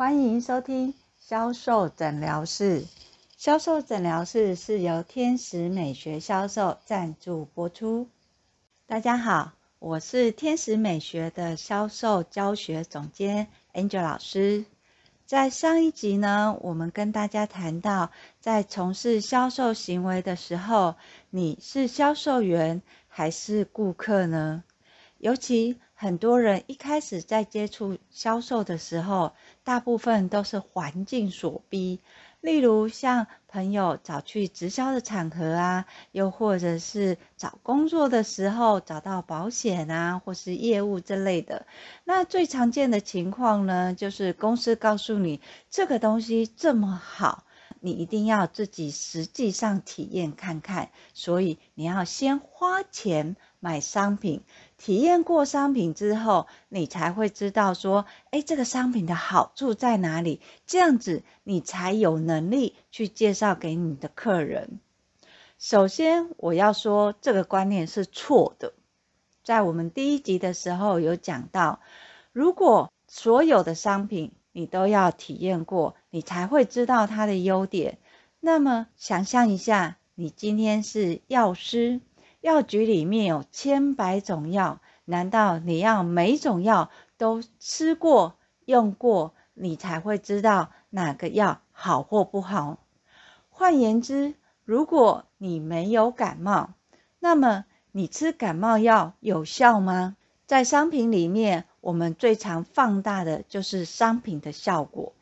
欢迎收听销售诊疗室。销售诊疗室是由天使美学销售赞助播出。大家好，我是天使美学的销售教学总监 Angel 老师。在上一集呢，我们跟大家谈到，在从事销售行为的时候，你是销售员还是顾客呢？尤其很多人一开始在接触销售的时候，大部分都是环境所逼，例如像朋友找去直销的场合啊，又或者是找工作的时候找到保险啊，或是业务之类的。那最常见的情况呢，就是公司告诉你这个东西这么好，你一定要自己实际上体验看看，所以你要先花钱。买商品，体验过商品之后，你才会知道说，诶，这个商品的好处在哪里？这样子，你才有能力去介绍给你的客人。首先，我要说这个观念是错的。在我们第一集的时候有讲到，如果所有的商品你都要体验过，你才会知道它的优点。那么，想象一下，你今天是药师。药局里面有千百种药，难道你要每种药都吃过、用过，你才会知道哪个药好或不好？换言之，如果你没有感冒，那么你吃感冒药有效吗？在商品里面，我们最常放大的就是商品的效果。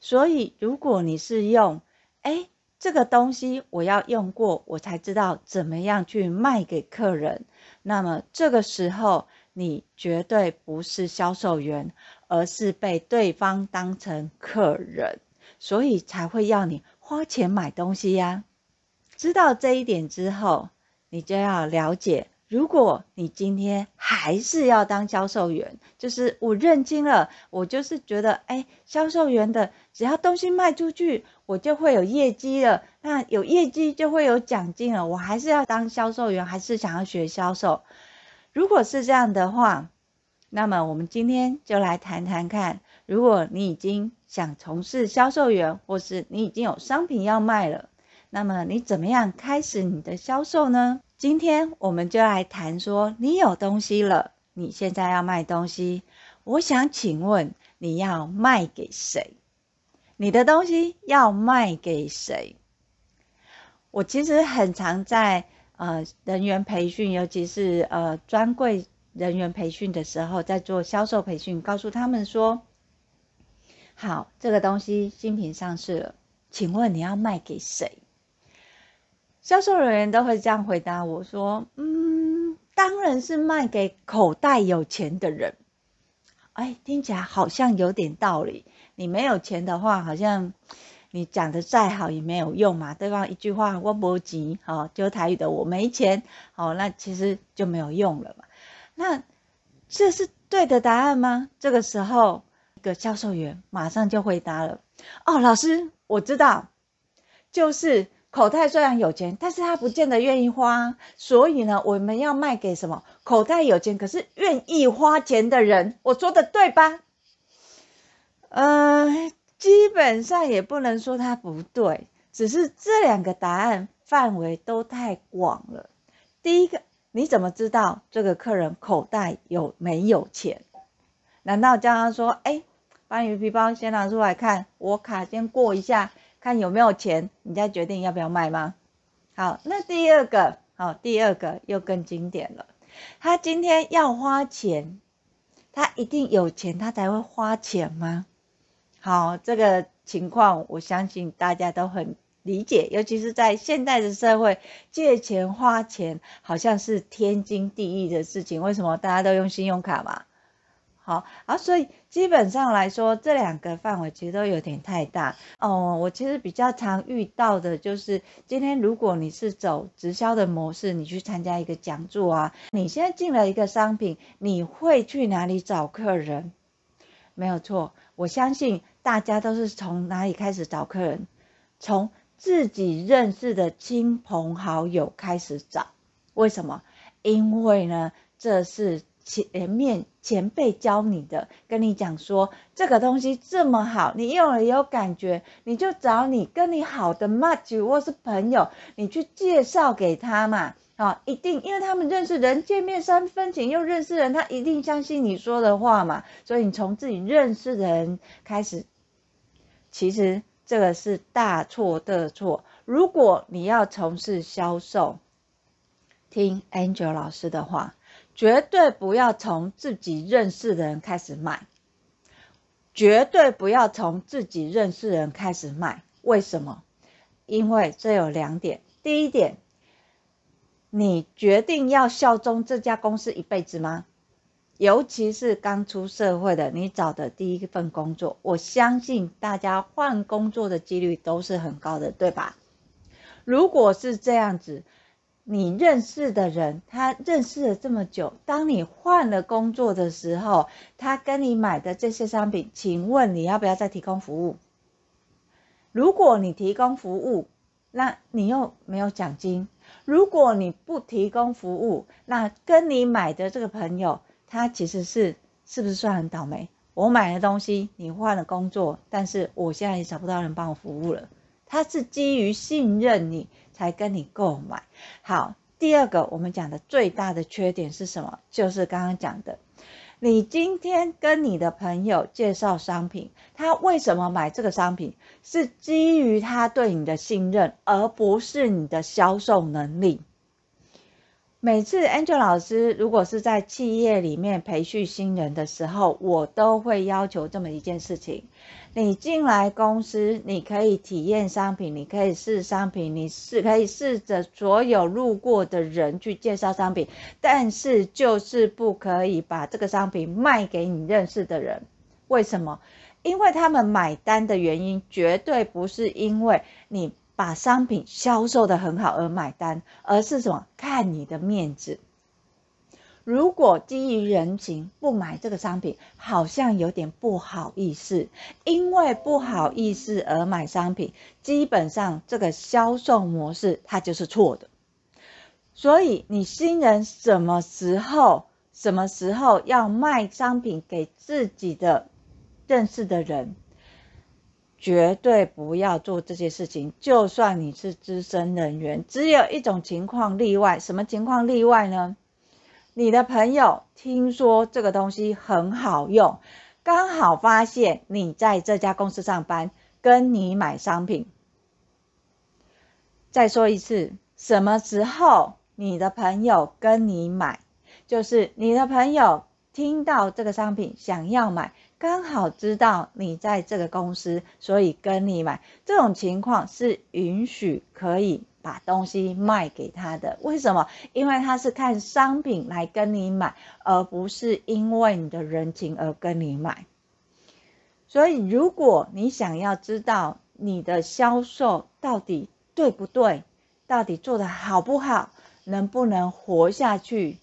所以，如果你是用，哎。这个东西我要用过，我才知道怎么样去卖给客人。那么这个时候，你绝对不是销售员，而是被对方当成客人，所以才会要你花钱买东西呀。知道这一点之后，你就要了解。如果你今天还是要当销售员，就是我认清了，我就是觉得，哎，销售员的只要东西卖出去，我就会有业绩了，那有业绩就会有奖金了，我还是要当销售员，还是想要学销售？如果是这样的话，那么我们今天就来谈谈看，如果你已经想从事销售员，或是你已经有商品要卖了，那么你怎么样开始你的销售呢？今天我们就来谈说，你有东西了，你现在要卖东西。我想请问，你要卖给谁？你的东西要卖给谁？我其实很常在呃人员培训，尤其是呃专柜人员培训的时候，在做销售培训，告诉他们说：好，这个东西新品上市了，请问你要卖给谁？销售人员都会这样回答我说：“嗯，当然是卖给口袋有钱的人。”哎，听起来好像有点道理。你没有钱的话，好像你讲的再好也没有用嘛。对方一句话“我没钱”，哦，就台语的“我没钱”，哦，那其实就没有用了嘛。那这是对的答案吗？这个时候，一个销售员马上就回答了：“哦，老师，我知道，就是。”口袋虽然有钱，但是他不见得愿意花，所以呢，我们要卖给什么？口袋有钱，可是愿意花钱的人。我说的对吧？呃，基本上也不能说他不对，只是这两个答案范围都太广了。第一个，你怎么知道这个客人口袋有没有钱？难道叫他说，哎，把你的皮包先拿出来看，我卡先过一下。看有没有钱，你再决定要不要卖吗？好，那第二个，好，第二个又更经典了。他今天要花钱，他一定有钱，他才会花钱吗？好，这个情况我相信大家都很理解，尤其是在现代的社会，借钱花钱好像是天经地义的事情。为什么大家都用信用卡嘛？好，啊，所以基本上来说，这两个范围其实都有点太大哦。我其实比较常遇到的就是，今天如果你是走直销的模式，你去参加一个讲座啊，你现在进了一个商品，你会去哪里找客人？没有错，我相信大家都是从哪里开始找客人？从自己认识的亲朋好友开始找。为什么？因为呢，这是。前面前辈教你的，跟你讲说这个东西这么好，你用了有感觉，你就找你跟你好的 match 或是朋友，你去介绍给他嘛。好，一定，因为他们认识人，见面三分情，又认识人，他一定相信你说的话嘛。所以你从自己认识的人开始，其实这个是大错特错。如果你要从事销售，听 Angel 老师的话，绝对不要从自己认识的人开始卖，绝对不要从自己认识的人开始卖。为什么？因为这有两点，第一点。你决定要效忠这家公司一辈子吗？尤其是刚出社会的，你找的第一份工作，我相信大家换工作的几率都是很高的，对吧？如果是这样子，你认识的人，他认识了这么久，当你换了工作的时候，他跟你买的这些商品，请问你要不要再提供服务？如果你提供服务，那你又没有奖金。如果你不提供服务，那跟你买的这个朋友，他其实是是不是算很倒霉？我买的东西，你换了工作，但是我现在也找不到人帮我服务了。他是基于信任你才跟你购买。好，第二个我们讲的最大的缺点是什么？就是刚刚讲的。你今天跟你的朋友介绍商品，他为什么买这个商品？是基于他对你的信任，而不是你的销售能力。每次 Angel 老师如果是在企业里面培训新人的时候，我都会要求这么一件事情。你进来公司，你可以体验商品，你可以试商品，你是可以试着所有路过的人去介绍商品，但是就是不可以把这个商品卖给你认识的人。为什么？因为他们买单的原因绝对不是因为你把商品销售的很好而买单，而是什么？看你的面子。如果基于人情不买这个商品，好像有点不好意思。因为不好意思而买商品，基本上这个销售模式它就是错的。所以你新人什么时候、什么时候要卖商品给自己的认识的人，绝对不要做这些事情。就算你是资深人员，只有一种情况例外。什么情况例外呢？你的朋友听说这个东西很好用，刚好发现你在这家公司上班，跟你买商品。再说一次，什么时候你的朋友跟你买？就是你的朋友听到这个商品想要买，刚好知道你在这个公司，所以跟你买。这种情况是允许可以。把东西卖给他的，为什么？因为他是看商品来跟你买，而不是因为你的人情而跟你买。所以，如果你想要知道你的销售到底对不对，到底做得好不好，能不能活下去，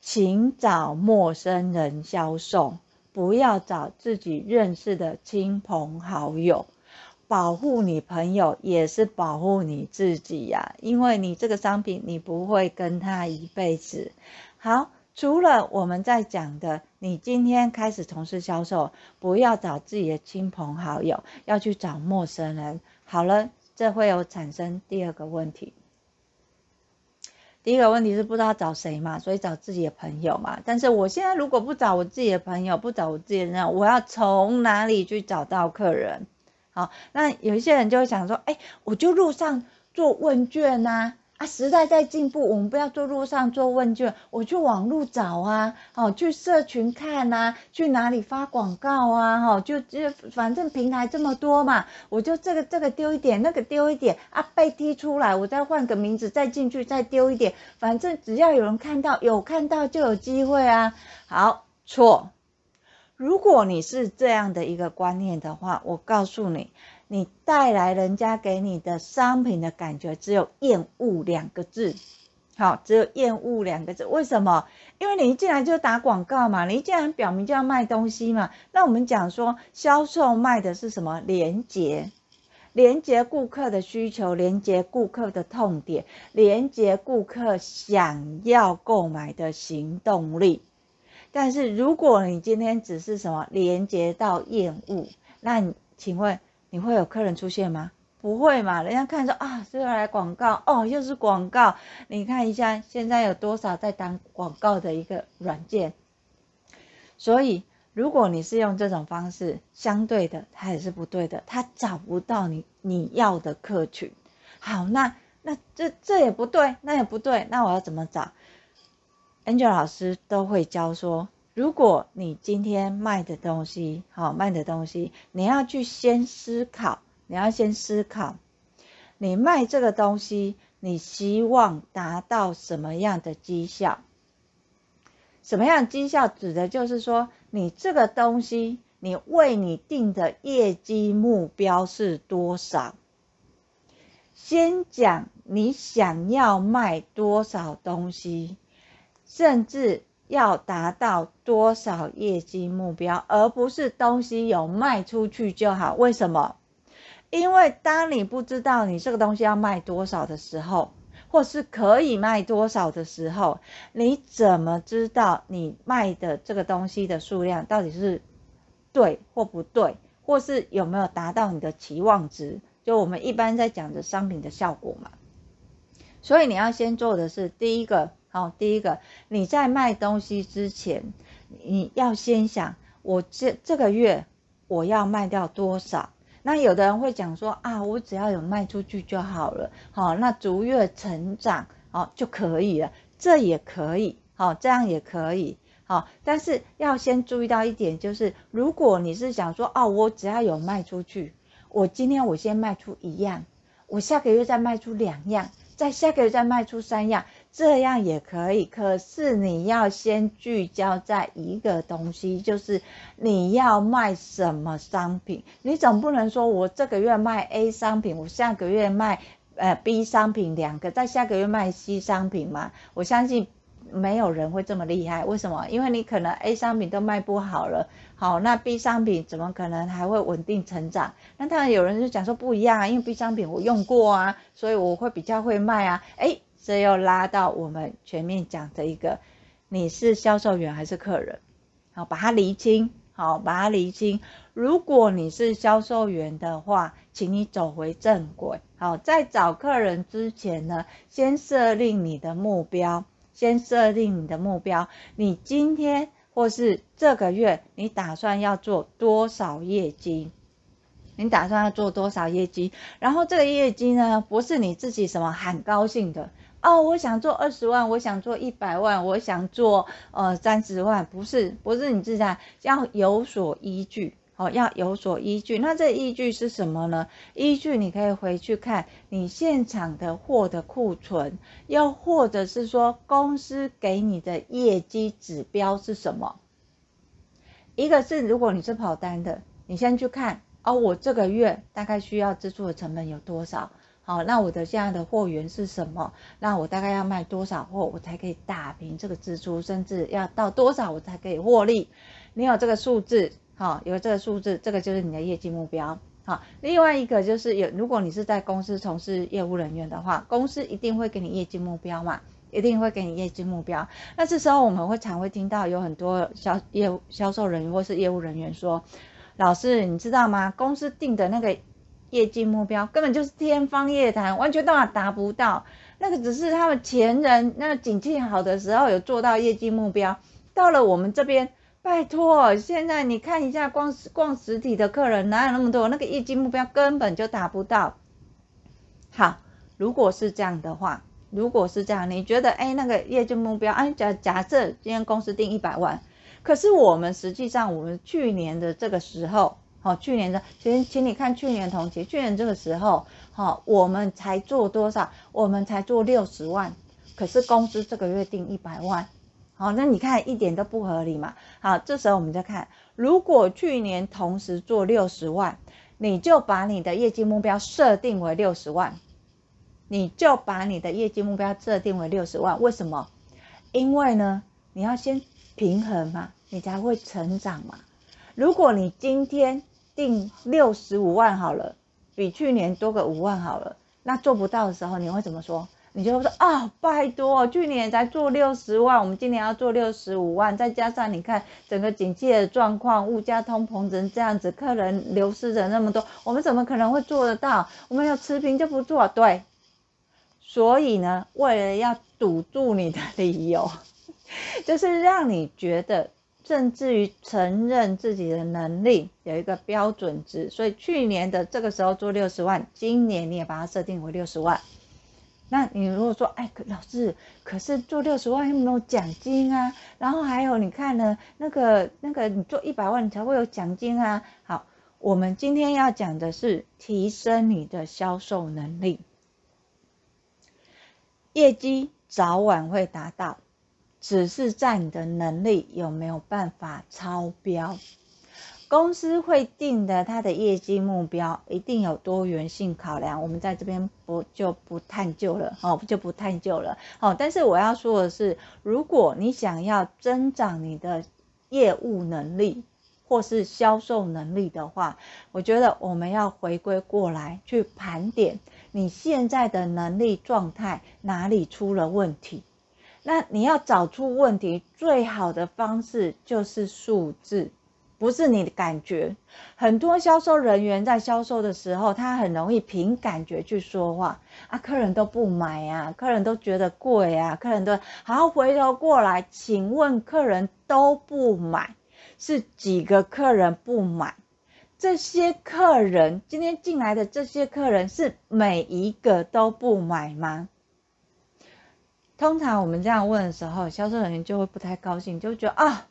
请找陌生人销售，不要找自己认识的亲朋好友。保护你朋友也是保护你自己呀，因为你这个商品你不会跟他一辈子。好，除了我们在讲的，你今天开始从事销售，不要找自己的亲朋好友，要去找陌生人。好了，这会有产生第二个问题。第一个问题是不知道找谁嘛，所以找自己的朋友嘛。但是我现在如果不找我自己的朋友，不找我自己的人，我要从哪里去找到客人？好，那有一些人就会想说，哎，我就路上做问卷呐，啊，时代在进步，我们不要做路上做问卷，我去网路找啊，好，去社群看呐，去哪里发广告啊，哈，就就反正平台这么多嘛，我就这个这个丢一点，那个丢一点，啊，被踢出来，我再换个名字再进去再丢一点，反正只要有人看到，有看到就有机会啊。好，错。如果你是这样的一个观念的话，我告诉你，你带来人家给你的商品的感觉只有厌恶两个字，好，只有厌恶两个字。为什么？因为你一进来就打广告嘛，你一进来表明就要卖东西嘛。那我们讲说，销售卖的是什么？连接，连接顾客的需求，连接顾客的痛点，连接顾客想要购买的行动力。但是如果你今天只是什么连接到厌恶，那请问你会有客人出现吗？不会嘛？人家看说啊，是要来广告哦，又是广告。你看一下现在有多少在当广告的一个软件。所以，如果你是用这种方式，相对的，它也是不对的，它找不到你你要的客群。好，那那这这也不对，那也不对，那我要怎么找？Angel 老师都会教说，如果你今天卖的东西，好卖的东西，你要去先思考。你要先思考，你卖这个东西，你希望达到什么样的绩效？什么样的绩效指的就是说，你这个东西，你为你定的业绩目标是多少？先讲你想要卖多少东西，甚至要达到多少业绩目标，而不是东西有卖出去就好。为什么？因为当你不知道你这个东西要卖多少的时候，或是可以卖多少的时候，你怎么知道你卖的这个东西的数量到底是对或不对，或是有没有达到你的期望值？就我们一般在讲的商品的效果嘛。所以你要先做的是第一个，好，第一个你在卖东西之前，你要先想，我这这个月我要卖掉多少。那有的人会讲说啊，我只要有卖出去就好了，好，那逐月成长，好就可以了，这也可以，好，这样也可以，好，但是要先注意到一点，就是如果你是想说，哦，我只要有卖出去，我今天我先卖出一样，我下个月再卖出两样，再下个月再卖出三样。这样也可以，可是你要先聚焦在一个东西，就是你要卖什么商品。你总不能说我这个月卖 A 商品，我下个月卖呃 B 商品两个，再下个月卖 C 商品嘛？我相信没有人会这么厉害。为什么？因为你可能 A 商品都卖不好了，好，那 B 商品怎么可能还会稳定成长？那当然有人就讲说不一样啊，因为 B 商品我用过啊，所以我会比较会卖啊，诶这又拉到我们前面讲的一个，你是销售员还是客人？好，把它厘清，好，把它厘清。如果你是销售员的话，请你走回正轨。好，在找客人之前呢，先设定你的目标，先设定你的目标。你今天或是这个月，你打算要做多少业绩？你打算要做多少业绩？然后这个业绩呢，不是你自己什么很高兴的。哦，我想做二十万，我想做一百万，我想做呃三十万，不是不是你自己要有所依据，哦，要有所依据。那这依据是什么呢？依据你可以回去看你现场的货的库存，又或者是说公司给你的业绩指标是什么？一个是如果你是跑单的，你先去看哦，我这个月大概需要支出的成本有多少？好，那我的现在的货源是什么？那我大概要卖多少货，我才可以打平这个支出，甚至要到多少我才可以获利？你有这个数字，好，有这个数字，这个就是你的业绩目标。好，另外一个就是有，如果你是在公司从事业务人员的话，公司一定会给你业绩目标嘛，一定会给你业绩目标。那这时候我们会常会听到有很多销业务销售人员或是业务人员说：“老师，你知道吗？公司定的那个。”业绩目标根本就是天方夜谭，完全都达不到。那个只是他们前人那个景气好的时候有做到业绩目标，到了我们这边，拜托，现在你看一下，光逛实体的客人哪有那么多？那个业绩目标根本就达不到。好，如果是这样的话，如果是这样，你觉得哎，那个业绩目标，哎，假假设今天公司定一百万，可是我们实际上我们去年的这个时候。好，去年的，请请你看去年同期，去年这个时候，好，我们才做多少？我们才做六十万，可是公司这个月定一百万，好，那你看一点都不合理嘛？好，这时候我们再看，如果去年同时做六十万，你就把你的业绩目标设定为六十万，你就把你的业绩目标设定为六十万，为什么？因为呢，你要先平衡嘛，你才会成长嘛。如果你今天定六十五万好了，比去年多个五万好了，那做不到的时候，你会怎么说？你就会说啊、拜托，去年才做六十万，我们今年要做六十五万，再加上你看整个经济的状况，物价通膨成这样子，客人流失的那么多，我们怎么可能会做得到？我们有持平就不做，对。所以呢，为了要堵住你的理由，就是让你觉得，甚至于承认自己的能力有一个标准值，所以去年的这个时候做六十万，今年你也把它设定为六十万。那你如果说，哎，老师，可是做六十万又没有奖金啊，然后还有你看呢，那个那个你做一百万你才会有奖金啊。好，我们今天要讲的是提升你的销售能力，业绩早晚会达到，只是在你的能力有没有办法超标。公司会定的，它的业绩目标一定有多元性考量，我们在这边不就不探究了，哦，就不探究了，哦。但是我要说的是，如果你想要增长你的业务能力或是销售能力的话，我觉得我们要回归过来去盘点你现在的能力状态哪里出了问题。那你要找出问题，最好的方式就是数字。不是你的感觉，很多销售人员在销售的时候，他很容易凭感觉去说话啊，客人都不买啊，客人都觉得贵啊，客人都好，回头过来，请问客人都不买，是几个客人不买？这些客人今天进来的这些客人是每一个都不买吗？通常我们这样问的时候，销售人员就会不太高兴，就觉得啊。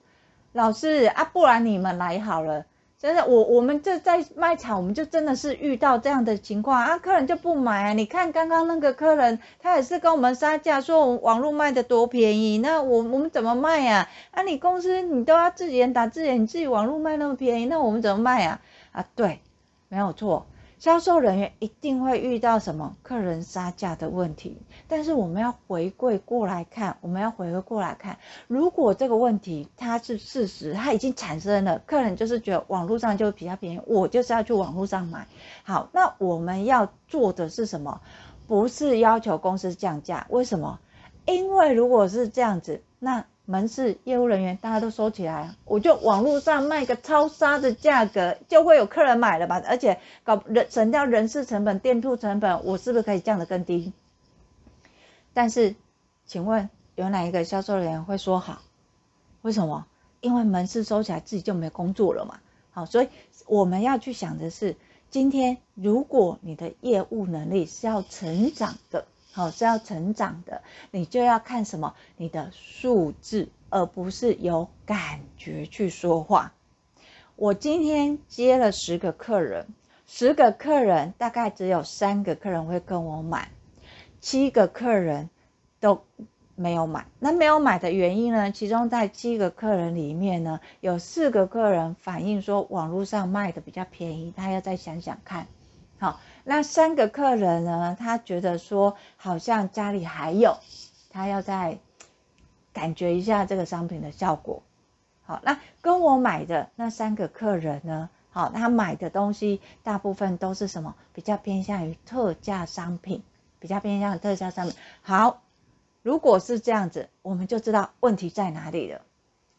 老师啊，不然你们来好了。真的，我我们这在卖场，我们就真的是遇到这样的情况啊，客人就不买啊。你看刚刚那个客人，他也是跟我们杀价，说我们网络卖的多便宜，那我我们怎么卖呀？啊，你公司你都要自己人打自己人，你自己网络卖那么便宜，那我们怎么卖啊？啊，对，没有错。销售人员一定会遇到什么客人杀价的问题，但是我们要回归过来看，我们要回归过来看，如果这个问题它是事实，它已经产生了，客人就是觉得网络上就比较便宜，我就是要去网络上买。好，那我们要做的是什么？不是要求公司降价，为什么？因为如果是这样子，那门市业务人员大家都收起来，我就网络上卖个超杀的价格，就会有客人买了吧？而且搞人省掉人事成本、店铺成本，我是不是可以降得更低？但是，请问有哪一个销售人员会说好？为什么？因为门市收起来，自己就没工作了嘛。好，所以我们要去想的是，今天如果你的业务能力是要成长的。好，是要成长的，你就要看什么？你的数字，而不是有感觉去说话。我今天接了十个客人，十个客人大概只有三个客人会跟我买，七个客人都没有买。那没有买的原因呢？其中在七个客人里面呢，有四个客人反映说网络上卖的比较便宜，他要再想想看。好。那三个客人呢，他觉得说好像家里还有，他要再感觉一下这个商品的效果。好，那跟我买的那三个客人呢，好，他买的东西大部分都是什么？比较偏向于特价商品，比较偏向于特价商品。好，如果是这样子，我们就知道问题在哪里了，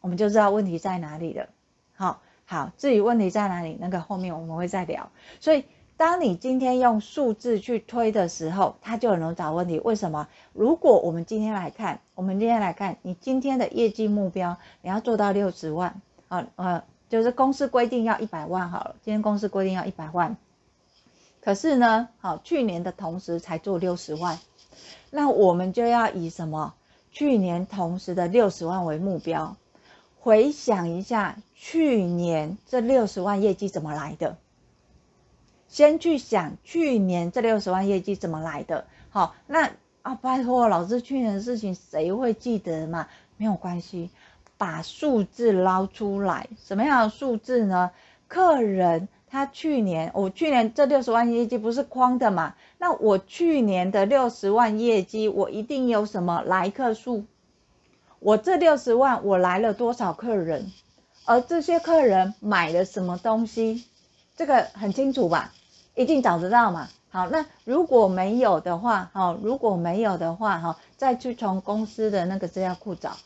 我们就知道问题在哪里了。好，好，至于问题在哪里，那个后面我们会再聊。所以。当你今天用数字去推的时候，它就很容易找问题。为什么？如果我们今天来看，我们今天来看，你今天的业绩目标，你要做到六十万，啊呃，就是公司规定要一百万好了。今天公司规定要一百万，可是呢，好，去年的同时才做六十万，那我们就要以什么？去年同时的六十万为目标。回想一下，去年这六十万业绩怎么来的？先去想去年这六十万业绩怎么来的？好，那啊，拜托老师，去年的事情谁会记得嘛？没有关系，把数字捞出来。什么样的数字呢？客人他去年，我去年这六十万业绩不是框的嘛？那我去年的六十万业绩，我一定有什么来客数？我这六十万我来了多少客人？而这些客人买了什么东西？这个很清楚吧？一定找得到嘛。好，那如果没有的话，好，如果没有的话，哈，再去从公司的那个资料库找。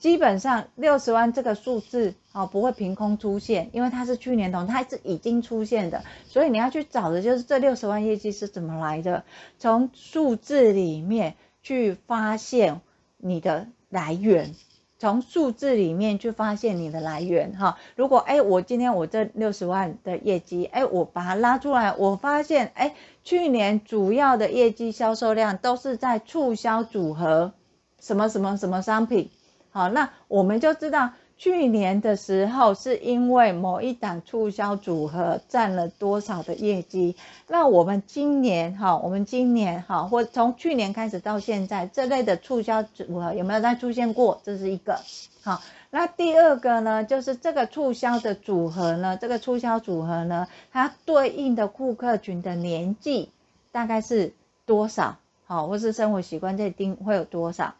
基本上六十万这个数字，好，不会凭空出现，因为它是去年同，它是已经出现的，所以你要去找的就是这六十万业绩是怎么来的，从数字里面去发现你的来源。从数字里面去发现你的来源哈，如果哎，我今天我这六十万的业绩，哎，我把它拉出来，我发现哎，去年主要的业绩销售量都是在促销组合，什么什么什么商品，好，那我们就知道。去年的时候，是因为某一档促销组合占了多少的业绩？那我们今年哈，我们今年哈，或从去年开始到现在，这类的促销组合有没有再出现过？这是一个。好，那第二个呢，就是这个促销的组合呢，这个促销组合呢，它对应的顾客群的年纪大概是多少？好，或是生活习惯这定会有多少？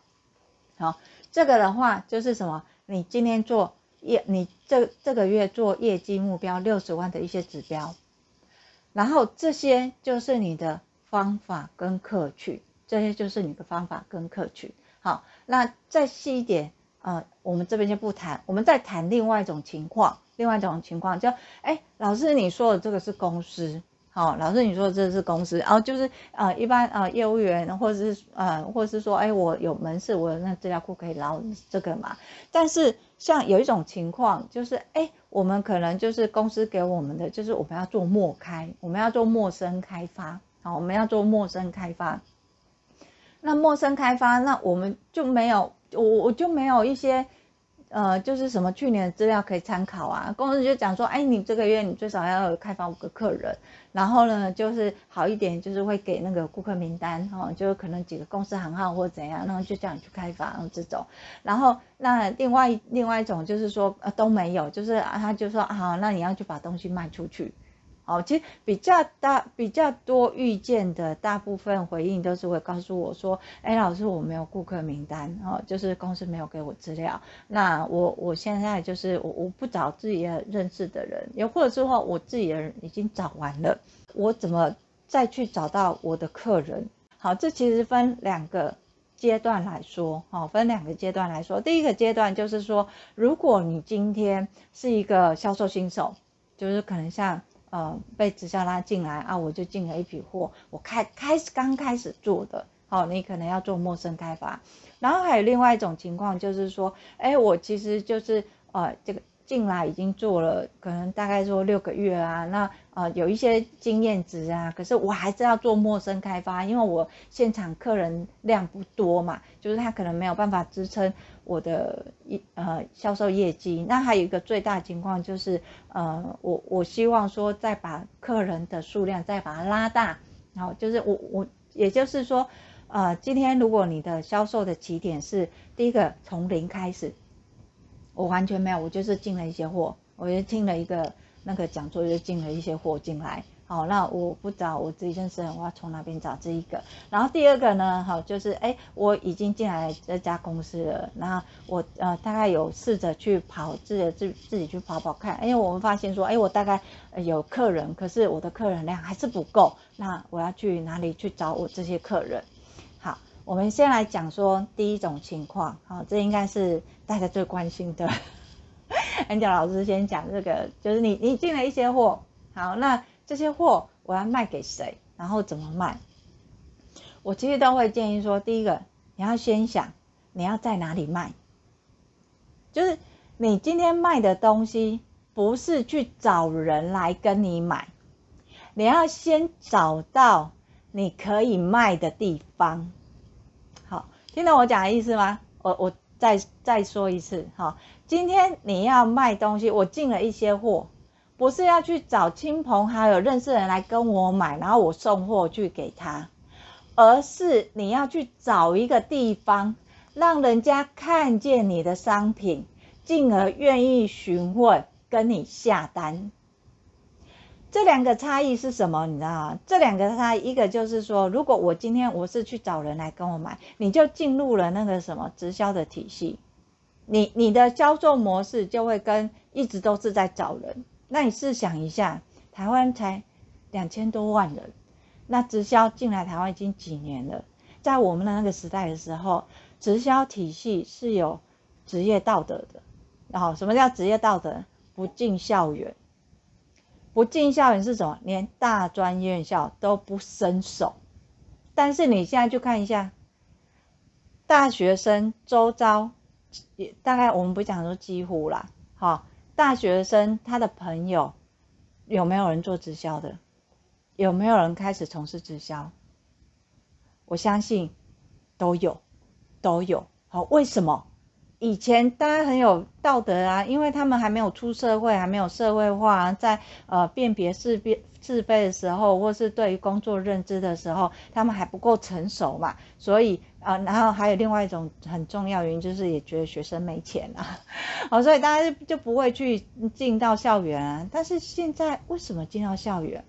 好，这个的话就是什么？你今天做业，你这这个月做业绩目标六十万的一些指标，然后这些就是你的方法跟客群，这些就是你的方法跟客群。好，那再细一点，呃，我们这边就不谈，我们再谈另外一种情况，另外一种情况就，哎，老师你说的这个是公司。哦，老师，你说这是公司，然后就是呃，一般呃业务员，或者是呃，或者是说，哎，我有门市，我有那资料库可以捞这个嘛。但是像有一种情况，就是哎，我们可能就是公司给我们的，就是我们要做陌开，我们要做陌生开发，好，我们要做陌生开发。那陌生开发，那我们就没有，我我就没有一些。呃，就是什么去年的资料可以参考啊？公司就讲说，哎，你这个月你最少要有开发五个客人，然后呢，就是好一点，就是会给那个顾客名单，哦，就可能几个公司行号或怎样，然后就叫你去开发，这种。然后那另外另外一种就是说，呃，都没有，就是啊，他就说，好、那你要去把东西卖出去。哦，其实比较大、比较多遇见的大部分回应都是会告诉我说，哎，老师，我没有顾客名单，哦，就是公司没有给我资料。那我我现在就是我我不找自己的认识的人，又或者是说我自己的人已经找完了，我怎么再去找到我的客人？好，这其实分两个阶段来说，哦，分两个阶段来说。第一个阶段就是说，如果你今天是一个销售新手，就是可能像。呃，被直销拉进来啊，我就进了一批货，我开开始刚开始做的，好、哦，你可能要做陌生开发，然后还有另外一种情况就是说，哎，我其实就是呃这个进来已经做了，可能大概说六个月啊，那呃有一些经验值啊，可是我还是要做陌生开发，因为我现场客人量不多嘛，就是他可能没有办法支撑。我的一呃销售业绩，那还有一个最大情况就是，呃，我我希望说再把客人的数量再把它拉大，然后就是我我也就是说，呃，今天如果你的销售的起点是第一个从零开始，我完全没有，我就是进了一些货，我就听了一个那个讲座，就进了一些货进来。好，那我不找我自己认识人，我要从哪边找这一个？然后第二个呢？好，就是哎，我已经进来这家公司了，那我呃大概有试着去跑自己自自己去跑跑看，因为我们发现说，哎，我大概有客人，可是我的客人量还是不够，那我要去哪里去找我这些客人？好，我们先来讲说第一种情况，好，这应该是大家最关心的。Angel 老师先讲这个，就是你你进了一些货，好，那。这些货我要卖给谁？然后怎么卖？我其实都会建议说，第一个你要先想你要在哪里卖，就是你今天卖的东西不是去找人来跟你买，你要先找到你可以卖的地方。好，听懂我讲的意思吗？我我再再说一次，好，今天你要卖东西，我进了一些货。不是要去找亲朋好友认识人来跟我买，然后我送货去给他，而是你要去找一个地方，让人家看见你的商品，进而愿意询问跟你下单。这两个差异是什么？你知道吗？这两个差异，一个就是说，如果我今天我是去找人来跟我买，你就进入了那个什么直销的体系，你你的销售模式就会跟一直都是在找人。那你试想一下，台湾才两千多万人。那直销进来台湾已经几年了，在我们的那个时代的时候，直销体系是有职业道德的。然后什么叫职业道德？不进校园，不进校园是什么？连大专院校都不伸手。但是你现在去看一下，大学生周遭，也大概我们不讲说几乎啦，好，大学生他的朋友有没有人做直销的？有没有人开始从事直销？我相信都有，都有。好，为什么？以前大家很有道德啊，因为他们还没有出社会，还没有社会化，在呃辨别是非是非的时候，或是对于工作认知的时候，他们还不够成熟嘛，所以啊、然后还有另外一种很重要原因，就是也觉得学生没钱啊，好，所以大家就就不会去进到校园啊。但是现在为什么进到校园？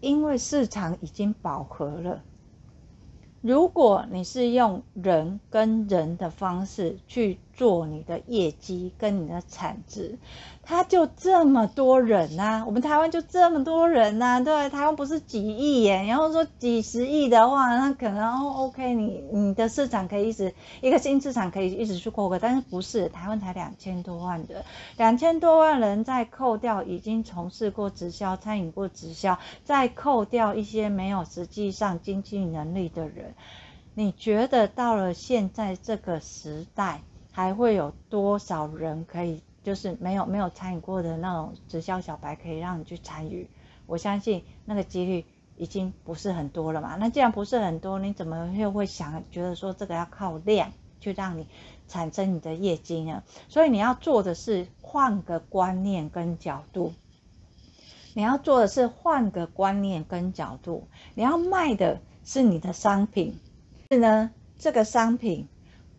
因为市场已经饱和了。如果你是用人跟人的方式去做你的业绩跟你的产值，他就这么多人呐、啊，我们台湾就这么多人呐、啊，对，台湾不是几亿耶，然后说几十亿的话，那可能 OK，你你的市场可以一直一个新市场可以一直去扩个，但是不是台湾才两千多万人，两千多万人再扣掉已经从事过直销、参与过直销，再扣掉一些没有实际上经济能力的人，你觉得到了现在这个时代，还会有多少人可以？就是没有没有参与过的那种直销小白可以让你去参与，我相信那个几率已经不是很多了嘛。那既然不是很多，你怎么又会想觉得说这个要靠量去让你产生你的业绩呢？所以你要做的是换个观念跟角度，你要做的是换个观念跟角度，你要卖的是你的商品，是呢这个商品。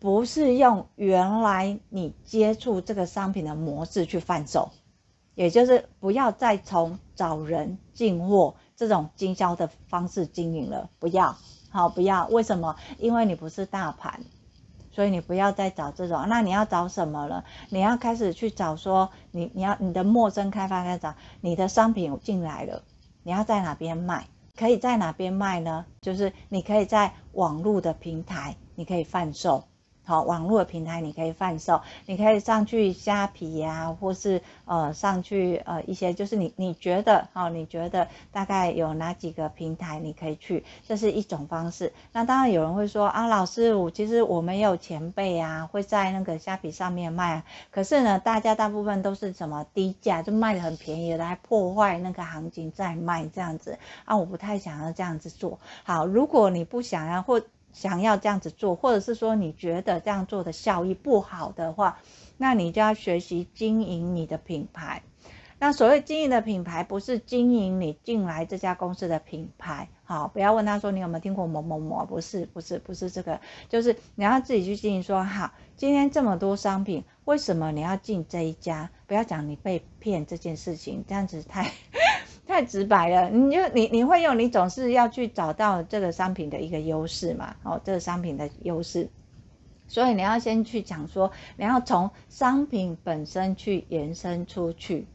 不是用原来你接触这个商品的模式去贩售，也就是不要再从找人进货这种经销的方式经营了，不要，好，不要。为什么？因为你不是大盘，所以你不要再找这种。那你要找什么了？你要开始去找说，你你要你的陌生开发开始找你的商品进来了，你要在哪边卖？可以在哪边卖呢？就是你可以在网络的平台，你可以贩售。好，网络的平台你可以贩售，你可以上去虾皮呀、啊，或是呃上去呃一些，就是你你觉得好，你觉得大概有哪几个平台你可以去，这是一种方式。那当然有人会说啊，老师，我其实我没有前辈啊，会在那个虾皮上面卖，可是呢，大家大部分都是什么低价，就卖得很便宜的，还破坏那个行情再卖这样子啊，我不太想要这样子做。好，如果你不想要或想要这样子做，或者是说你觉得这样做的效益不好的话，那你就要学习经营你的品牌。那所谓经营的品牌，不是经营你进来这家公司的品牌。好，不要问他说你有没有听过某某某，不是，不是，不是这个，就是你要自己去经营。说好，今天这么多商品，为什么你要进这一家？不要讲你被骗这件事情，这样子太。太直白了，你就你你会用，你总是要去找到这个商品的一个优势嘛，哦，这个商品的优势，所以你要先去讲说，你要从商品本身去延伸出去，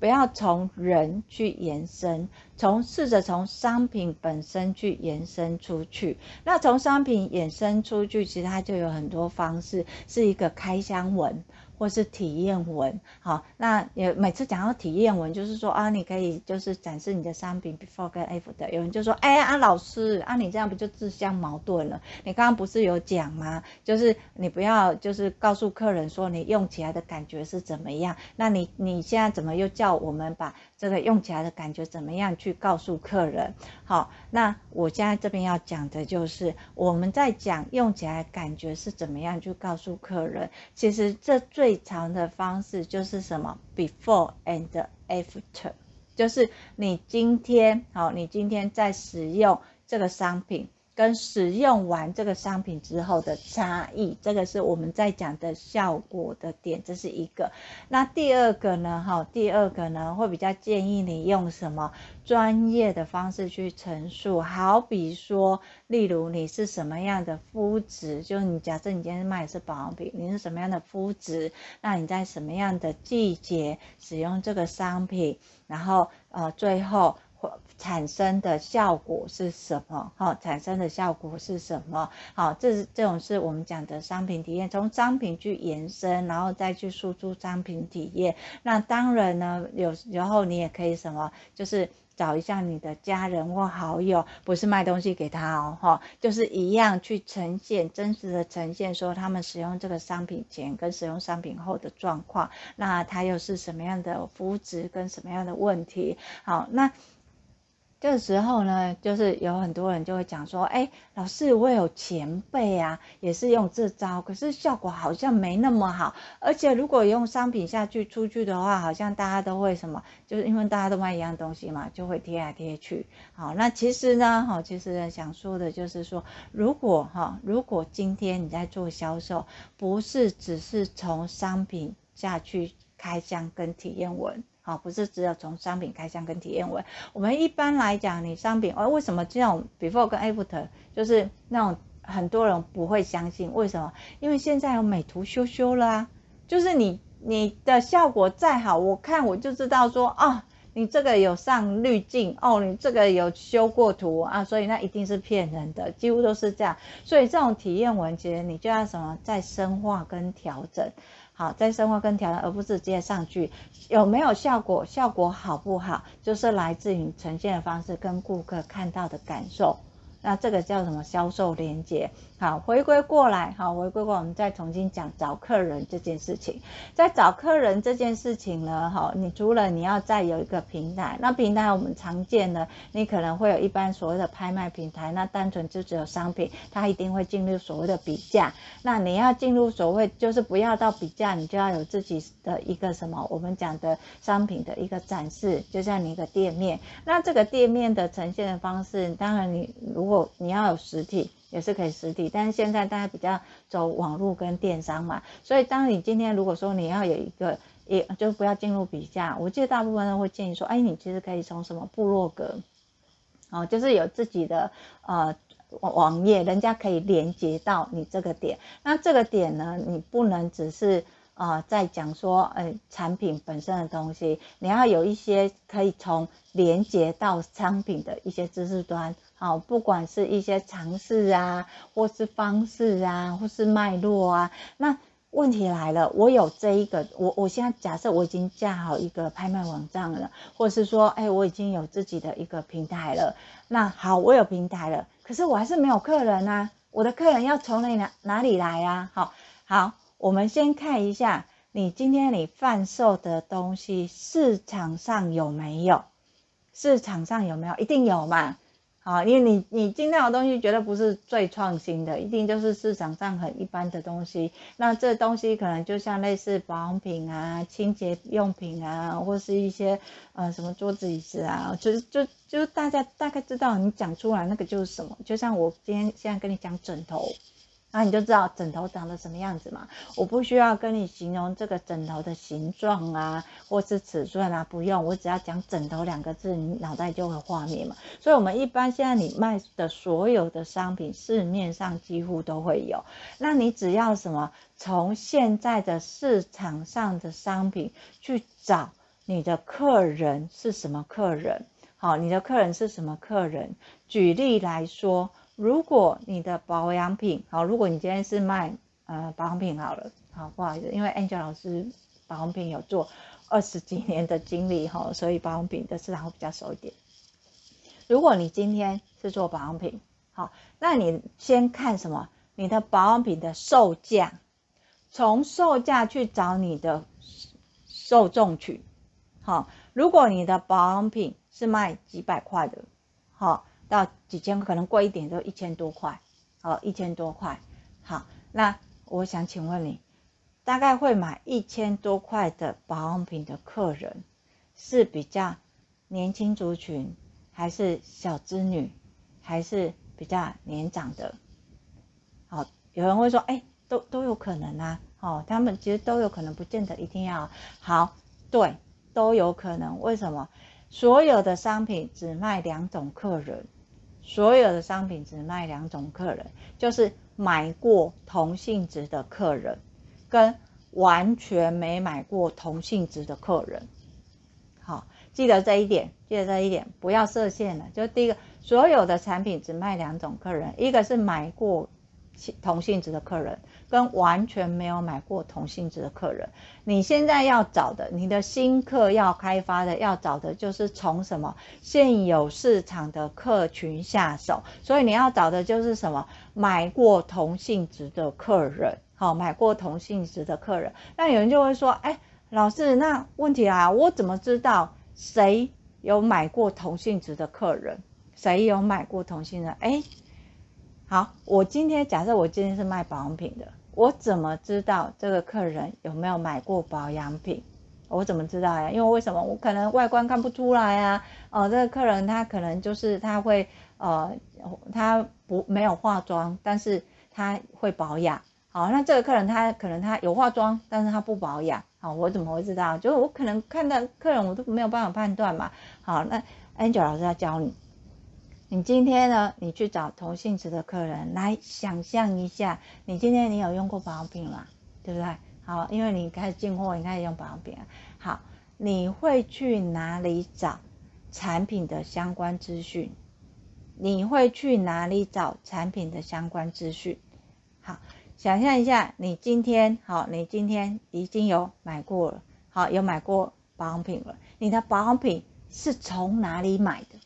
不要从人去延伸，从试着从商品本身去延伸出去。那从商品延伸出去，其实它就有很多方式，是一个开箱文。或是体验文，好，那也每次讲到体验文，就是说啊，你可以就是展示你的商品 before 跟 after。有人就说，哎呀，啊老师，啊你这样不就自相矛盾了？你刚刚不是有讲吗？就是你不要就是告诉客人说你用起来的感觉是怎么样？那你你现在怎么又叫我们把？这个用起来的感觉怎么样？去告诉客人。好，那我现在这边要讲的就是我们在讲用起来感觉是怎么样去告诉客人。其实这最长的方式就是什么？Before and after，就是你今天好，你今天在使用这个商品。跟使用完这个商品之后的差异，这个是我们在讲的效果的点，这是一个。那第二个呢？哈，第二个呢，会比较建议你用什么专业的方式去陈述。好比说，例如你是什么样的肤质，就你假设你今天卖的是保养品，你是什么样的肤质，那你在什么样的季节使用这个商品，然后呃，最后。产生的效果是什么？哈，产生的效果是什么？好，这是这种是我们讲的商品体验，从商品去延伸，然后再去输出商品体验。那当然呢，有时候你也可以什么，就是。找一下你的家人或好友，不是卖东西给他哦，哈，就是一样去呈现真实的呈现，说他们使用这个商品前跟使用商品后的状况，那他又是什么样的肤质跟什么样的问题？好，那。这个时候呢，就是有很多人就会讲说，哎，老师，我有前辈啊，也是用这招，可是效果好像没那么好。而且如果用商品下去出去的话，好像大家都会什么，就是因为大家都卖一样东西嘛，就会贴来贴去。好，那其实呢，哈，其实想说的就是说，如果哈，如果今天你在做销售，不是只是从商品下去开箱跟体验文。好，不是只有从商品开箱跟体验文。我们一般来讲，你商品，哦，为什么这种 before 跟 after 就是那种很多人不会相信？为什么？因为现在有美图秀秀了啊，就是你你的效果再好，我看我就知道说啊，你这个有上滤镜哦，你这个有修过图啊，所以那一定是骗人的，几乎都是这样。所以这种体验文，其实你就要什么再深化跟调整。好，再深化跟调整，而不是直接上去。有没有效果？效果好不好，就是来自于呈现的方式跟顾客看到的感受。那这个叫什么？销售连接。好，回归过来，好，回归过来，我们再重新讲找客人这件事情。在找客人这件事情呢，好，你除了你要再有一个平台，那平台我们常见的，你可能会有一般所谓的拍卖平台，那单纯就只有商品，它一定会进入所谓的比价。那你要进入所谓，就是不要到比价，你就要有自己的一个什么，我们讲的商品的一个展示，就像你一个店面。那这个店面的呈现的方式，当然你如果你要有实体。也是可以实体，但是现在大家比较走网络跟电商嘛，所以当你今天如果说你要有一个，也就不要进入比价，我记得大部分人会建议说，哎，你其实可以从什么部落格，哦，就是有自己的呃网页，人家可以连接到你这个点，那这个点呢，你不能只是。啊、呃，在讲说，呃，产品本身的东西，你要有一些可以从连接到商品的一些知识端，好、哦，不管是一些尝试啊，或是方式啊，或是脉络啊。那问题来了，我有这一个，我我现在假设我已经架好一个拍卖网站了，或是说，哎，我已经有自己的一个平台了。那好，我有平台了，可是我还是没有客人啊，我的客人要从哪哪哪里来呀？好，好。我们先看一下，你今天你贩售的东西市场上有没有？市场上有没有？一定有嘛？啊，因为你你进量的东西绝对不是最创新的，一定就是市场上很一般的东西。那这东西可能就像类似保养品啊、清洁用品啊，或是一些呃什么桌子椅子啊，就是就就大家大概知道你讲出来那个就是什么。就像我今天现在跟你讲枕头。那你就知道枕头长得什么样子嘛？我不需要跟你形容这个枕头的形状啊，或是尺寸啊，不用，我只要讲枕头两个字，你脑袋就会画面嘛。所以，我们一般现在你卖的所有的商品，市面上几乎都会有。那你只要什么？从现在的市场上的商品去找你的客人是什么客人？好，你的客人是什么客人？举例来说。如果你的保养品好，如果你今天是卖呃保养品好了，好不好意思，因为 Angel 老师保养品有做二十几年的经历哈，所以保养品的市场会比较熟一点。如果你今天是做保养品，好，那你先看什么？你的保养品的售价，从售价去找你的受众群。好，如果你的保养品是卖几百块的，好。到几千可能贵一点都一千多块，好，一千多块，好，那我想请问你，大概会买一千多块的保养品的客人是比较年轻族群，还是小资女，还是比较年长的？好，有人会说，哎，都都有可能啊，哦，他们其实都有可能，不见得一定要好，对，都有可能。为什么？所有的商品只卖两种客人。所有的商品只卖两种客人，就是买过同性质的客人，跟完全没买过同性质的客人。好，记得这一点，记得这一点，不要设限了。就第一个，所有的产品只卖两种客人，一个是买过同性质的客人。跟完全没有买过同性质的客人，你现在要找的，你的新客要开发的，要找的就是从什么现有市场的客群下手。所以你要找的就是什么买过同性质的客人，好，买过同性质的客人。那有人就会说，哎，老师，那问题啊，我怎么知道谁有买过同性质的客人？谁有买过同性的？哎，好，我今天假设我今天是卖保养品的。我怎么知道这个客人有没有买过保养品？我怎么知道呀？因为为什么？我可能外观看不出来啊。哦，这个客人他可能就是他会呃，他不没有化妆，但是他会保养。好，那这个客人他可能他有化妆，但是他不保养。好，我怎么会知道？就是我可能看到客人我都没有办法判断嘛。好，那 Angel 老师要教你。你今天呢？你去找同性质的客人来想象一下，你今天你有用过保养品吗？对不对？好，因为你开始进货，你开始用保养品了。好，你会去哪里找产品的相关资讯？你会去哪里找产品的相关资讯？好，想象一下，你今天好，你今天已经有买过了，好，有买过保养品了。你的保养品是从哪里买的？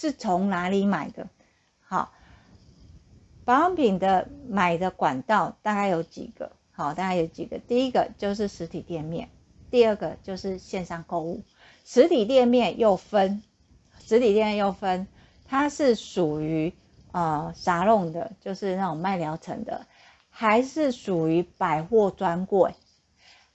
是从哪里买的？好，保养品的买的管道大概有几个？好，大概有几个？第一个就是实体店面，第二个就是线上购物。实体店面又分，实体店又分，它是属于呃沙龙的，就是那种卖疗程的，还是属于百货专柜？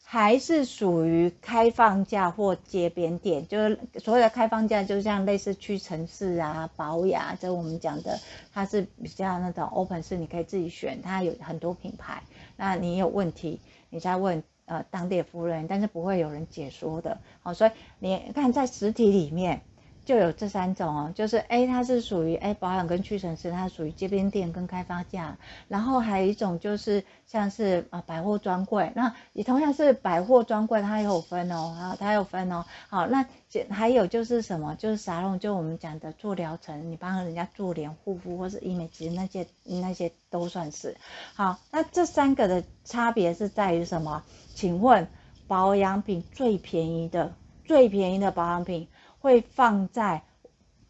还是属于开放价或街边店，就是所谓的开放价，就像类似屈臣氏啊、宝雅，这我们讲的，它是比较那种 open 式，你可以自己选，它有很多品牌。那你有问题，你再问呃当地的服务人，但是不会有人解说的。好，所以你看在实体里面。就有这三种哦，就是 A 它是属于 A 保养跟屈臣氏，它属于街边店跟开发价，然后还有一种就是像是啊百货专柜，那也同样是百货专柜，它也有分哦，啊它有分哦，好，那还有就是什么，就是沙龙，就我们讲的做疗程，你帮人家做脸护肤或是医美，其实那些那些都算是好，那这三个的差别是在于什么？请问保养品最便宜的最便宜的保养品？会放在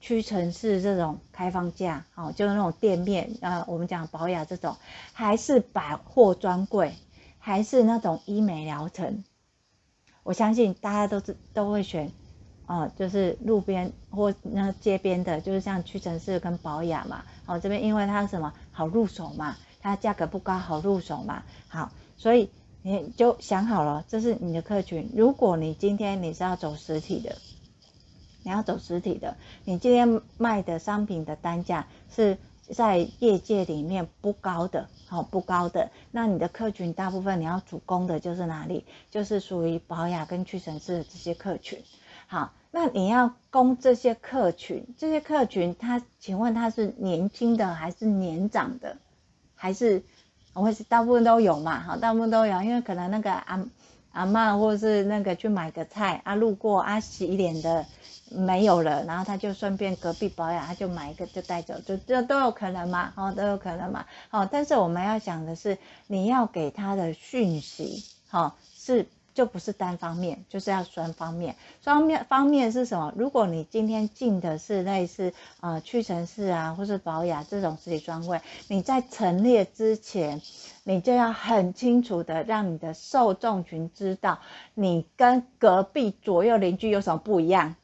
屈臣氏这种开放价，哦，就是那种店面，呃，我们讲保养这种，还是百货专柜，还是那种医美疗程？我相信大家都是都会选，哦，就是路边或那街边的，就是像屈臣氏跟宝雅嘛，哦，这边因为它什么好入手嘛，它价格不高，好入手嘛，好，所以你就想好了，这是你的客群。如果你今天你是要走实体的。你要走实体的，你今天卖的商品的单价是在业界里面不高的，好不高的。那你的客群大部分你要主攻的就是哪里？就是属于保养跟屈臣氏的这些客群。好，那你要攻这些客群，这些客群他，请问他是年轻的还是年长的，还是我会是大部分都有嘛？好，大部分都有，因为可能那个阿阿嬷或是那个去买个菜啊，路过啊洗脸的。没有了，然后他就顺便隔壁保养，他就买一个就带走，就这都有可能嘛，哦，都有可能嘛，哦，但是我们要想的是，你要给他的讯息，哦，是就不是单方面，就是要双方面，双面方面是什么？如果你今天进的是类似呃屈臣氏啊，或是宝雅这种实体专柜，你在陈列之前，你就要很清楚的让你的受众群知道，你跟隔壁左右邻居有什么不一样。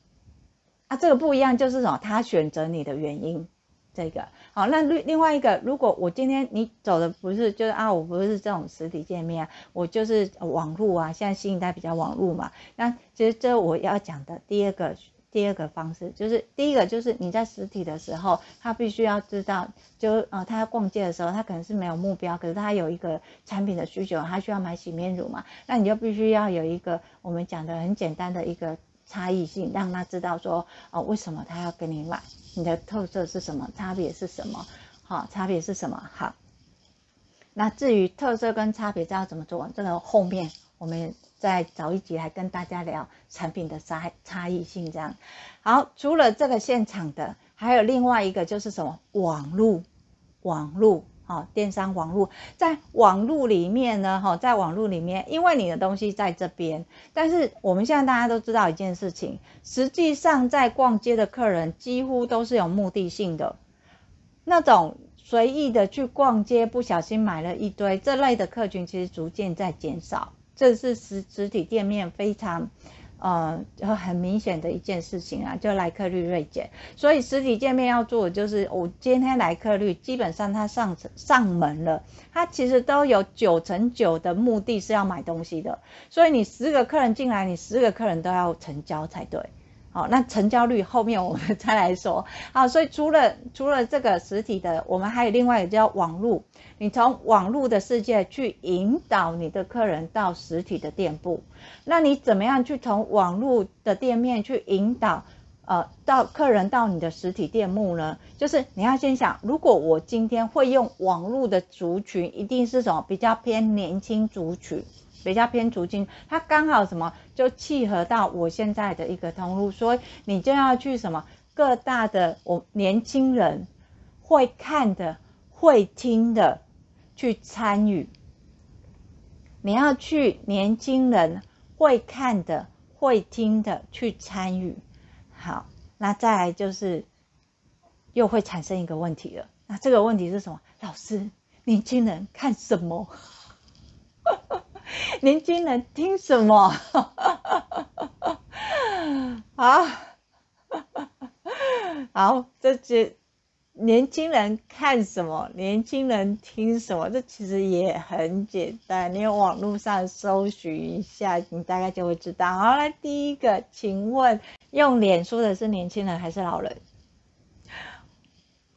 啊，这个不一样，就是什么？他选择你的原因，这个好。那另另外一个，如果我今天你走的不是，就是啊，我不是这种实体店面，我就是网络啊。现在新一代比较网络嘛。那其实这我要讲的第二个第二个方式，就是第一个就是你在实体的时候，他必须要知道，就呃，他要逛街的时候，他可能是没有目标，可是他有一个产品的需求，他需要买洗面乳嘛，那你就必须要有一个我们讲的很简单的一个。差异性，让他知道说，哦，为什么他要跟你买？你的特色是什么？差别是什么？好，差别是什么？好，那至于特色跟差别，这要怎么做？这个后面我们再找一集来跟大家聊产品的差差异性。这样，好，除了这个现场的，还有另外一个就是什么？网络，网络。好，电商网络，在网络里面呢，哈，在网络里面，因为你的东西在这边，但是我们现在大家都知道一件事情，实际上在逛街的客人几乎都是有目的性的，那种随意的去逛街，不小心买了一堆，这类的客群其实逐渐在减少，这是实实体店面非常。呃，很明显的一件事情啊，就来客率锐减，所以实体店面要做的就是，我今天来客率基本上他上上门了，他其实都有九成九的目的是要买东西的，所以你十个客人进来，你十个客人都要成交才对。好，那成交率后面我们再来说。好，所以除了除了这个实体的，我们还有另外一个叫网络。你从网络的世界去引导你的客人到实体的店铺，那你怎么样去从网络的店面去引导呃到客人到你的实体店铺呢？就是你要先想，如果我今天会用网络的族群，一定是什么比较偏年轻族群。比较偏足金，它刚好什么就契合到我现在的一个通路，所以你就要去什么各大的我年轻人会看的、会听的去参与。你要去年轻人会看的、会听的去参与。好，那再来就是又会产生一个问题了。那这个问题是什么？老师，年轻人看什么？年轻人听什么？好 好，这些年轻人看什么？年轻人听什么？这其实也很简单，你网络上搜寻一下，你大概就会知道。好，来第一个，请问用脸书的是年轻人还是老人？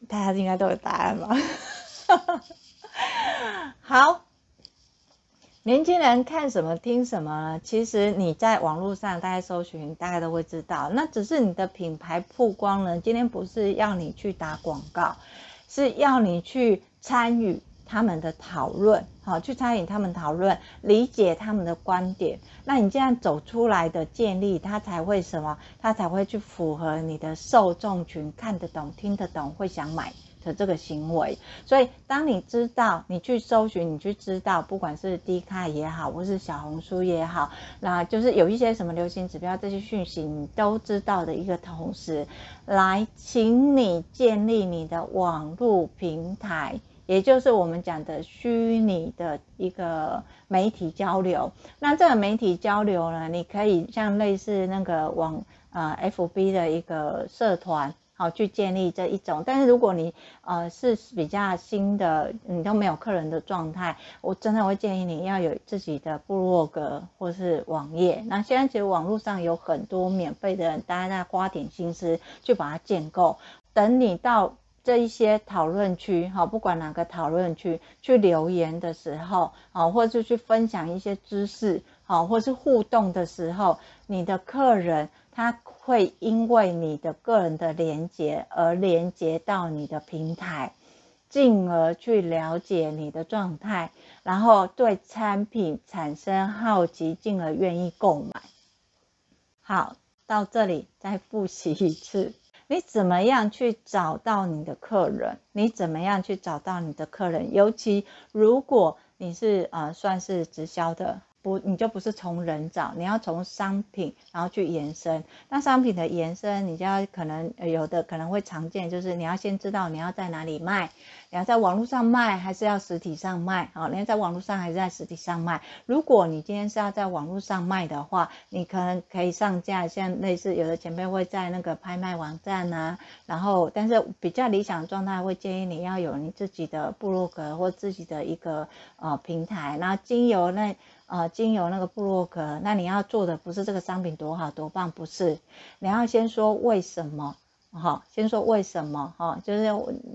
大家应该都有答案吧？好。年轻人看什么听什么？其实你在网络上大概搜寻，大概都会知道。那只是你的品牌曝光呢，今天不是要你去打广告，是要你去参与他们的讨论，好，去参与他们讨论，理解他们的观点。那你这样走出来的建立，它才会什么？它才会去符合你的受众群，看得懂、听得懂，会想买。的这个行为，所以当你知道，你去搜寻，你去知道，不管是 D 卡也好，或是小红书也好，那就是有一些什么流行指标这些讯息，你都知道的一个同时，来，请你建立你的网络平台，也就是我们讲的虚拟的一个媒体交流。那这个媒体交流呢，你可以像类似那个网呃 FB 的一个社团。好，去建立这一种，但是如果你呃是比较新的，你都没有客人的状态，我真的会建议你要有自己的部落格或是网页。那现在其实网络上有很多免费的人，大家在花点心思去把它建构。等你到这一些讨论区，好，不管哪个讨论区去留言的时候，好，或者是去分享一些知识，好，或是互动的时候，你的客人他。会因为你的个人的连接而连接到你的平台，进而去了解你的状态，然后对产品产生好奇，进而愿意购买。好，到这里再复习一次，你怎么样去找到你的客人？你怎么样去找到你的客人？尤其如果你是呃算是直销的。不，你就不是从人找，你要从商品，然后去延伸。那商品的延伸，你就要可能有的可能会常见，就是你要先知道你要在哪里卖，你要在网络上卖，还是要实体上卖？好，你要在网络上还是在实体上卖？如果你今天是要在网络上卖的话，你可能可以上架，像类似有的前辈会在那个拍卖网站啊，然后但是比较理想的状态会建议你要有你自己的部落格或自己的一个呃平台，然后经由那。呃，经由那个布洛格，那你要做的不是这个商品多好多棒，不是，你要先说为什么，哈，先说为什么，哈，就是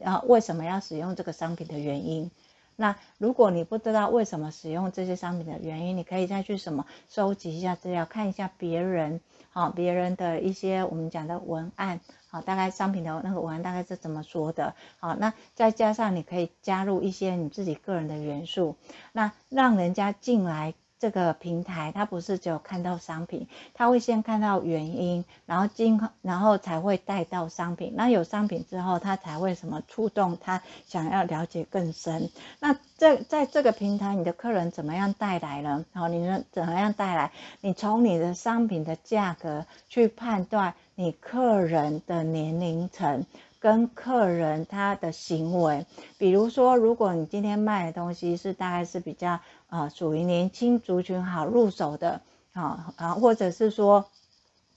呃为什么要使用这个商品的原因。那如果你不知道为什么使用这些商品的原因，你可以再去什么收集一下资料，看一下别人，好，别人的一些我们讲的文案，好，大概商品的那个文案大概是怎么说的，好，那再加上你可以加入一些你自己个人的元素，那让人家进来。这个平台，他不是只有看到商品，他会先看到原因，然后今然后才会带到商品。那有商品之后，他才会什么触动他想要了解更深。那这在这个平台，你的客人怎么样带来呢？然后你能怎么样带来？你从你的商品的价格去判断你客人的年龄层。跟客人他的行为，比如说，如果你今天卖的东西是大概是比较啊属于年轻族群好入手的，啊啊，或者是说，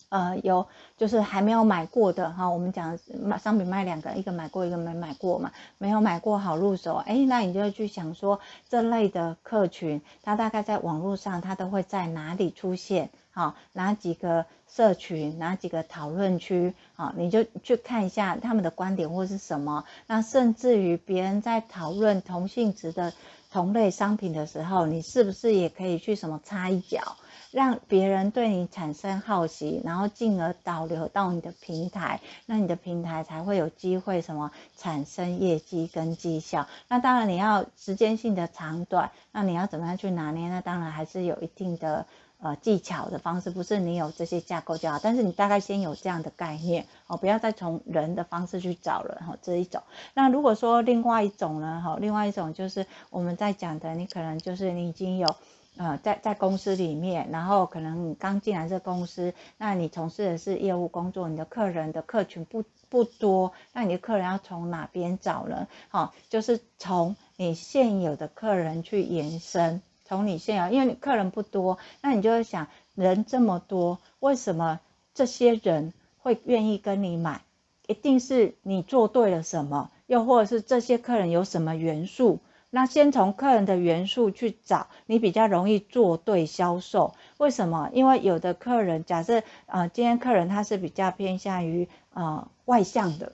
呃有就是还没有买过的哈，我们讲商品卖两个，一个买过，一个没买过嘛，没有买过好入手，哎，那你就去想说这类的客群，他大概在网络上他都会在哪里出现？好，哪几个社群，哪几个讨论区，好，你就去看一下他们的观点或是什么。那甚至于别人在讨论同性质的同类商品的时候，你是不是也可以去什么插一脚，让别人对你产生好奇，然后进而导流到你的平台，那你的平台才会有机会什么产生业绩跟绩效。那当然你要时间性的长短，那你要怎么样去拿捏？那当然还是有一定的。呃，技巧的方式不是你有这些架构就好，但是你大概先有这样的概念哦，不要再从人的方式去找了哈，这一种。那如果说另外一种呢，哈，另外一种就是我们在讲的，你可能就是你已经有呃在在公司里面，然后可能你刚进来这公司，那你从事的是业务工作，你的客人的客群不不多，那你的客人要从哪边找呢？好，就是从你现有的客人去延伸。从你现有，因为你客人不多，那你就会想，人这么多，为什么这些人会愿意跟你买？一定是你做对了什么，又或者是这些客人有什么元素？那先从客人的元素去找，你比较容易做对销售。为什么？因为有的客人，假设呃，今天客人他是比较偏向于呃外向的，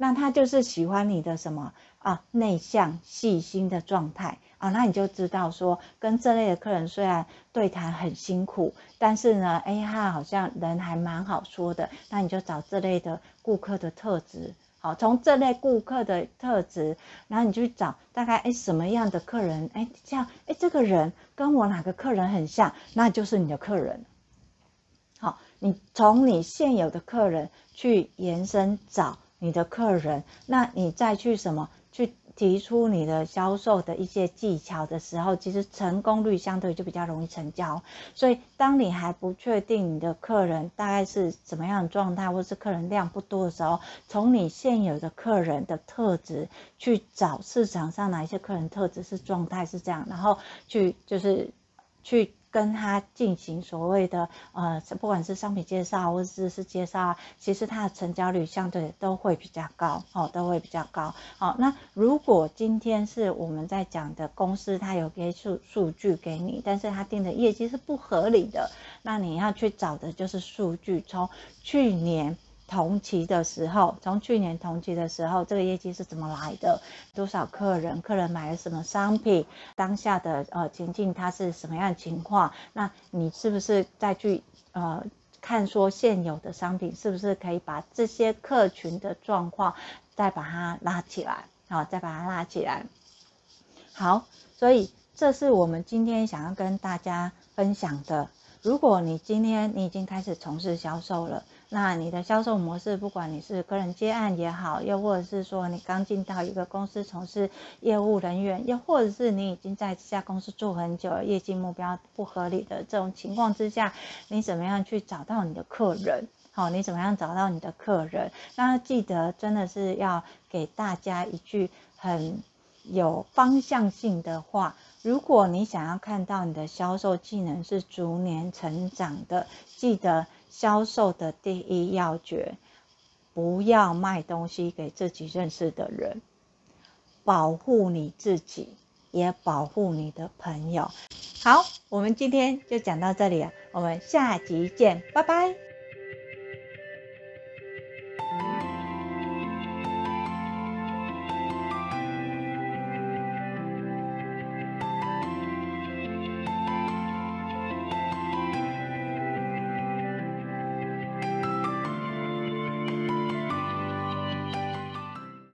那他就是喜欢你的什么啊内向细心的状态。啊，那你就知道说，跟这类的客人虽然对谈很辛苦，但是呢，哎，他好像人还蛮好说的。那你就找这类的顾客的特质，好，从这类顾客的特质，然后你去找大概哎什么样的客人，哎，这样，哎，这个人跟我哪个客人很像，那就是你的客人。好，你从你现有的客人去延伸找你的客人，那你再去什么去？提出你的销售的一些技巧的时候，其实成功率相对就比较容易成交。所以，当你还不确定你的客人大概是什么样的状态，或是客人量不多的时候，从你现有的客人的特质去找市场上哪一些客人特质是状态是这样，然后去就是去。跟他进行所谓的呃，不管是商品介绍或者是是介绍啊，其实它的成交率相对都会比较高哦，都会比较高。好，那如果今天是我们在讲的公司，它有给数数据给你，但是它定的业绩是不合理的，那你要去找的就是数据，从去年。同期的时候，从去年同期的时候，这个业绩是怎么来的？多少客人？客人买了什么商品？当下的呃情境它是什么样的情况？那你是不是再去呃看说现有的商品是不是可以把这些客群的状况再把它拉起来？好，再把它拉起来。好，所以这是我们今天想要跟大家分享的。如果你今天你已经开始从事销售了，那你的销售模式，不管你是个人接案也好，又或者是说你刚进到一个公司从事业务人员，又或者是你已经在这家公司做很久了，业绩目标不合理的这种情况之下，你怎么样去找到你的客人？好，你怎么样找到你的客人？那记得真的是要给大家一句很有方向性的话。如果你想要看到你的销售技能是逐年成长的，记得销售的第一要诀，不要卖东西给自己认识的人，保护你自己，也保护你的朋友。好，我们今天就讲到这里了，我们下集见，拜拜。